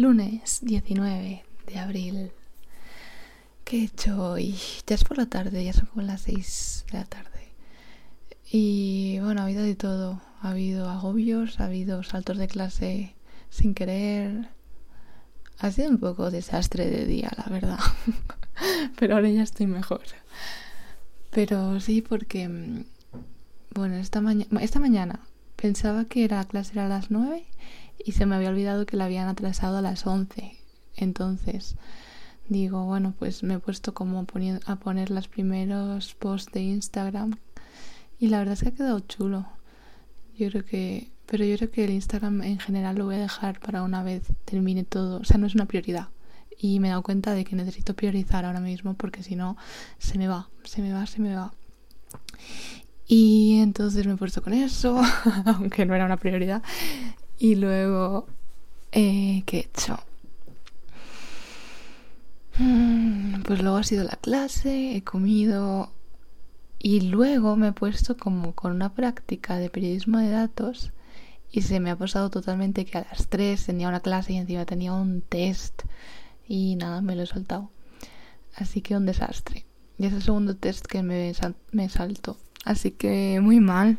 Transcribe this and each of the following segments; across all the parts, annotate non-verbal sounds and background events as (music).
Lunes 19 de abril. ¿Qué he hecho hoy? Ya es por la tarde, ya son como las 6 de la tarde. Y bueno, ha habido de todo. Ha habido agobios, ha habido saltos de clase sin querer. Ha sido un poco desastre de día, la verdad. (laughs) Pero ahora ya estoy mejor. Pero sí, porque. Mm, bueno, esta, mañana esta mañana pensaba que la clase era a las 9 y se me había olvidado que la habían atrasado a las 11. Entonces digo, bueno, pues me he puesto como a poner los primeros posts de Instagram y la verdad es que ha quedado chulo. Yo creo que, pero yo creo que el Instagram en general lo voy a dejar para una vez termine todo, o sea, no es una prioridad. Y me he dado cuenta de que necesito priorizar ahora mismo porque si no se me va, se me va, se me va. Y entonces me he puesto con eso, (laughs) aunque no era una prioridad. Y luego, eh, ¿qué he hecho? Mm, pues luego ha sido la clase, he comido y luego me he puesto como con una práctica de periodismo de datos y se me ha pasado totalmente que a las 3 tenía una clase y encima tenía un test y nada, me lo he saltado. Así que un desastre. Y es el segundo test que me, me salto. Así que muy mal.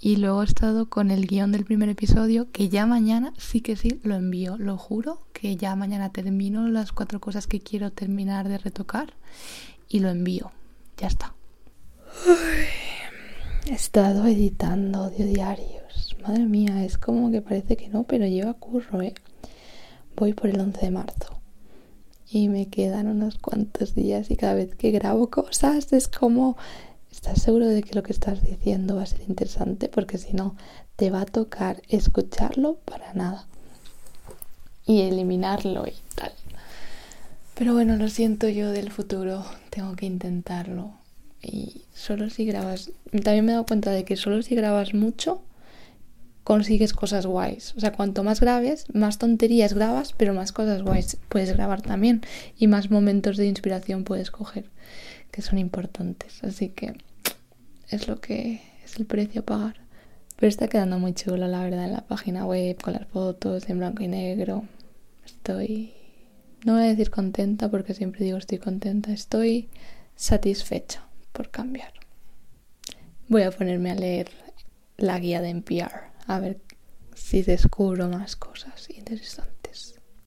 Y luego he estado con el guion del primer episodio, que ya mañana sí que sí lo envío, lo juro, que ya mañana termino las cuatro cosas que quiero terminar de retocar y lo envío. Ya está. he estado editando audio diarios. Madre mía, es como que parece que no, pero lleva curro, ¿eh? Voy por el 11 de marzo. Y me quedan unos cuantos días y cada vez que grabo cosas es como ¿Estás seguro de que lo que estás diciendo va a ser interesante? Porque si no, te va a tocar escucharlo para nada. Y eliminarlo y tal. Pero bueno, lo siento yo del futuro. Tengo que intentarlo. Y solo si grabas... También me he dado cuenta de que solo si grabas mucho, consigues cosas guays. O sea, cuanto más grabes, más tonterías grabas, pero más cosas guays puedes grabar también. Y más momentos de inspiración puedes coger que son importantes. Así que es lo que es el precio a pagar. Pero está quedando muy chulo, la verdad, en la página web, con las fotos en blanco y negro. Estoy, no voy a decir contenta porque siempre digo estoy contenta, estoy satisfecha por cambiar. Voy a ponerme a leer la guía de NPR, a ver si descubro más cosas interesantes.